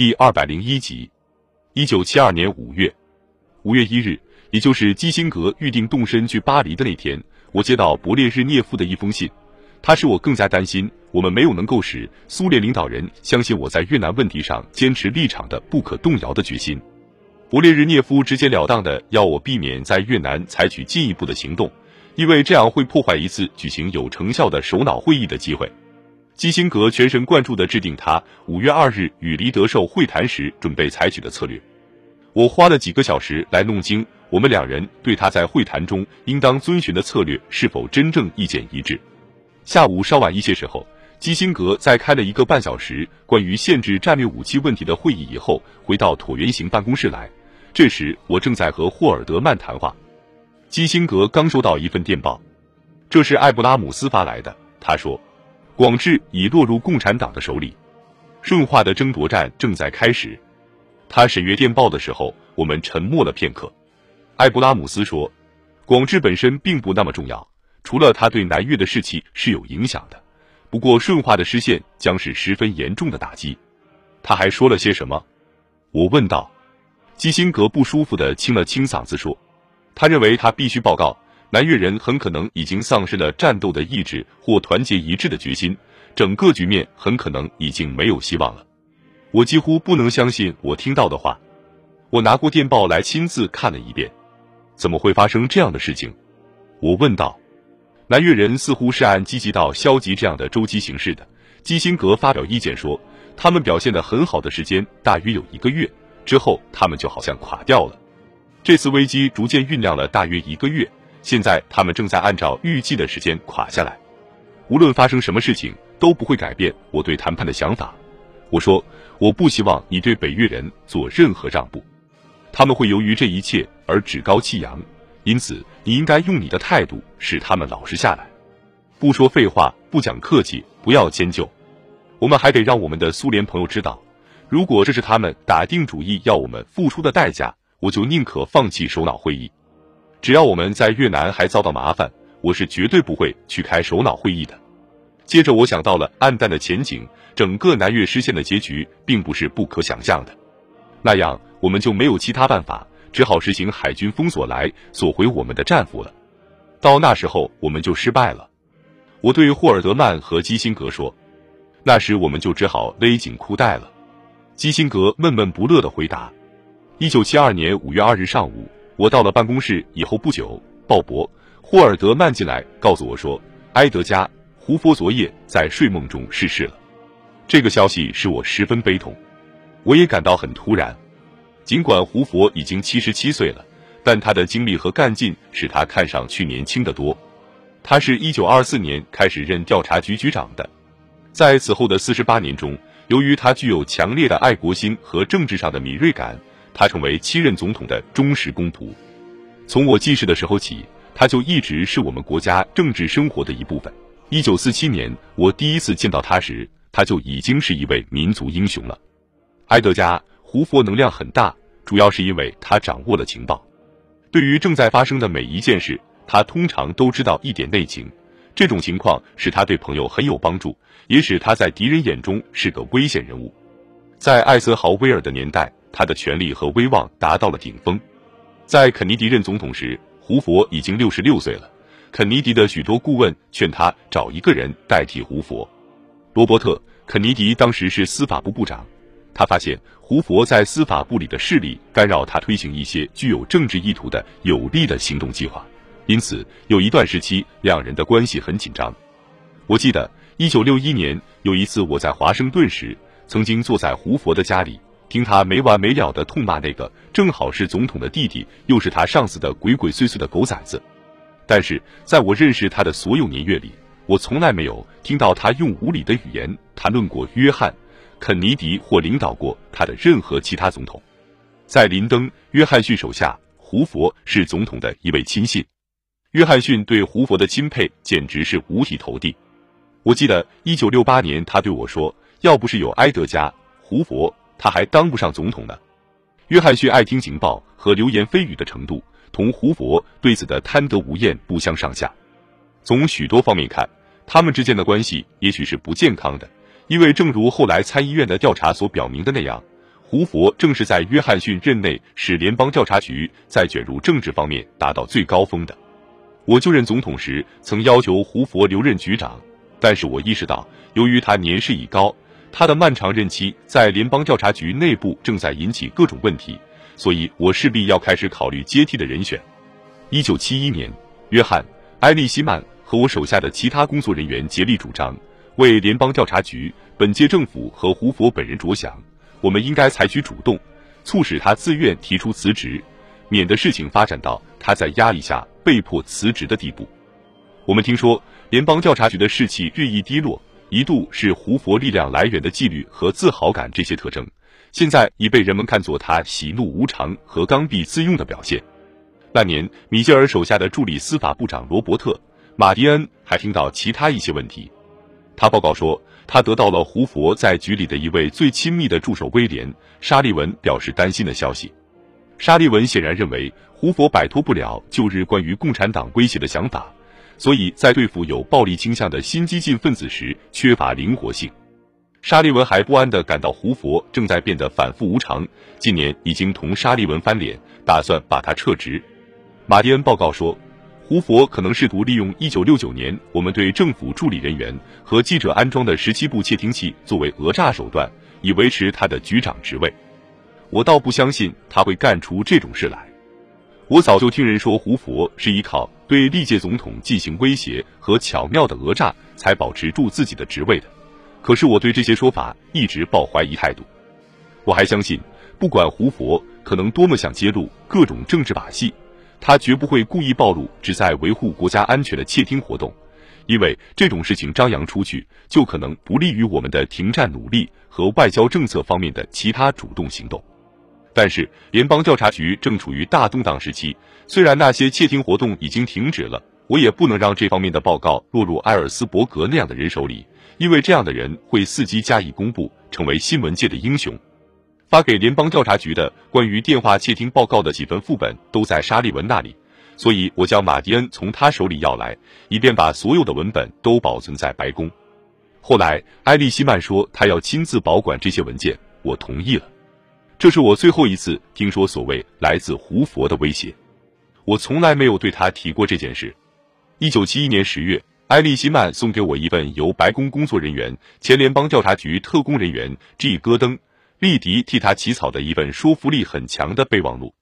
第二百零一集。一九七二年五月，五月一日，也就是基辛格预定动身去巴黎的那天，我接到勃列日涅夫的一封信。他使我更加担心，我们没有能够使苏联领导人相信我在越南问题上坚持立场的不可动摇的决心。勃列日涅夫直截了当的要我避免在越南采取进一步的行动，因为这样会破坏一次举行有成效的首脑会议的机会。基辛格全神贯注地制定他五月二日与黎德寿会谈时准备采取的策略。我花了几个小时来弄清我们两人对他在会谈中应当遵循的策略是否真正意见一致。下午稍晚一些时候，基辛格在开了一个半小时关于限制战略武器问题的会议以后，回到椭圆形办公室来。这时我正在和霍尔德曼谈话。基辛格刚收到一份电报，这是艾布拉姆斯发来的。他说。广智已落入共产党的手里，顺化的争夺战正在开始。他审阅电报的时候，我们沉默了片刻。艾布拉姆斯说：“广智本身并不那么重要，除了他对南越的士气是有影响的。不过顺化的失陷将是十分严重的打击。”他还说了些什么？我问道。基辛格不舒服的清了清嗓子说：“他认为他必须报告。”南越人很可能已经丧失了战斗的意志或团结一致的决心，整个局面很可能已经没有希望了。我几乎不能相信我听到的话。我拿过电报来亲自看了一遍。怎么会发生这样的事情？我问道。南越人似乎是按积极到消极这样的周期行事的。基辛格发表意见说，他们表现得很好的时间大约有一个月，之后他们就好像垮掉了。这次危机逐渐酝酿了大约一个月。现在他们正在按照预计的时间垮下来。无论发生什么事情，都不会改变我对谈判的想法。我说，我不希望你对北越人做任何让步，他们会由于这一切而趾高气扬。因此，你应该用你的态度使他们老实下来，不说废话，不讲客气，不要迁就。我们还得让我们的苏联朋友知道，如果这是他们打定主意要我们付出的代价，我就宁可放弃首脑会议。只要我们在越南还遭到麻烦，我是绝对不会去开首脑会议的。接着，我想到了暗淡的前景，整个南越失陷的结局并不是不可想象的。那样，我们就没有其他办法，只好实行海军封锁来锁回我们的战俘了。到那时候，我们就失败了。我对霍尔德曼和基辛格说：“那时我们就只好勒紧裤带了。”基辛格闷闷不乐的回答：“一九七二年五月二日上午。”我到了办公室以后不久，鲍勃·霍尔德曼进来告诉我说，埃德加·胡佛昨夜在睡梦中逝世了。这个消息使我十分悲痛，我也感到很突然。尽管胡佛已经七十七岁了，但他的经历和干劲使他看上去年轻得多。他是一九二四年开始任调查局局长的，在此后的四十八年中，由于他具有强烈的爱国心和政治上的敏锐感。他成为七任总统的忠实公仆，从我记事的时候起，他就一直是我们国家政治生活的一部分。一九四七年，我第一次见到他时，他就已经是一位民族英雄了。埃德加·胡佛能量很大，主要是因为他掌握了情报。对于正在发生的每一件事，他通常都知道一点内情。这种情况使他对朋友很有帮助，也使他在敌人眼中是个危险人物。在艾森豪威尔的年代。他的权力和威望达到了顶峰。在肯尼迪任总统时，胡佛已经六十六岁了。肯尼迪的许多顾问劝他找一个人代替胡佛。罗伯特·肯尼迪当时是司法部部长，他发现胡佛在司法部里的势力干扰他推行一些具有政治意图的有利的行动计划，因此有一段时期两人的关系很紧张。我记得一九六一年有一次我在华盛顿时，曾经坐在胡佛的家里。听他没完没了的痛骂那个正好是总统的弟弟，又是他上司的鬼鬼祟祟的狗崽子。但是在我认识他的所有年月里，我从来没有听到他用无理的语言谈论过约翰·肯尼迪或领导过他的任何其他总统。在林登·约翰逊手下，胡佛是总统的一位亲信。约翰逊对胡佛的钦佩简直是五体投地。我记得一九六八年，他对我说：“要不是有埃德加·胡佛。”他还当不上总统呢。约翰逊爱听情报和流言蜚语的程度，同胡佛对此的贪得无厌不相上下。从许多方面看，他们之间的关系也许是不健康的，因为正如后来参议院的调查所表明的那样，胡佛正是在约翰逊任内使联邦调查局在卷入政治方面达到最高峰的。我就任总统时曾要求胡佛留任局长，但是我意识到，由于他年事已高，他的漫长任期在联邦调查局内部正在引起各种问题，所以我势必要开始考虑接替的人选。一九七一年，约翰·埃利希曼和我手下的其他工作人员竭力主张，为联邦调查局、本届政府和胡佛本人着想，我们应该采取主动，促使他自愿提出辞职，免得事情发展到他在压力下被迫辞职的地步。我们听说联邦调查局的士气日益低落，一度是胡佛力量来源的纪律和自豪感这些特征，现在已被人们看作他喜怒无常和刚愎自用的表现。那年，米歇尔手下的助理司法部长罗伯特·马迪恩还听到其他一些问题。他报告说，他得到了胡佛在局里的一位最亲密的助手威廉·沙利文表示担心的消息。沙利文显然认为胡佛摆脱不了旧日关于共产党威胁的想法，所以在对付有暴力倾向的新激进分子时缺乏灵活性。沙利文还不安地感到胡佛正在变得反复无常，近年已经同沙利文翻脸，打算把他撤职。马蒂恩报告说，胡佛可能试图利用1969年我们对政府助理人员和记者安装的十七部窃听器作为讹诈手段，以维持他的局长职位。我倒不相信他会干出这种事来。我早就听人说，胡佛是依靠对历届总统进行威胁和巧妙的讹诈才保持住自己的职位的。可是我对这些说法一直抱怀疑态度。我还相信，不管胡佛可能多么想揭露各种政治把戏。他绝不会故意暴露旨在维护国家安全的窃听活动，因为这种事情张扬出去，就可能不利于我们的停战努力和外交政策方面的其他主动行动。但是，联邦调查局正处于大动荡时期，虽然那些窃听活动已经停止了，我也不能让这方面的报告落入埃尔斯伯格那样的人手里，因为这样的人会伺机加以公布，成为新闻界的英雄。发给联邦调查局的关于电话窃听报告的几份副本都在沙利文那里，所以我将马蒂恩从他手里要来，以便把所有的文本都保存在白宫。后来，埃利希曼说他要亲自保管这些文件，我同意了。这是我最后一次听说所谓来自胡佛的威胁，我从来没有对他提过这件事。一九七一年十月，埃利希曼送给我一份由白宫工作人员、前联邦调查局特工人员 G. 戈登。利迪替他起草的一份说服力很强的备忘录。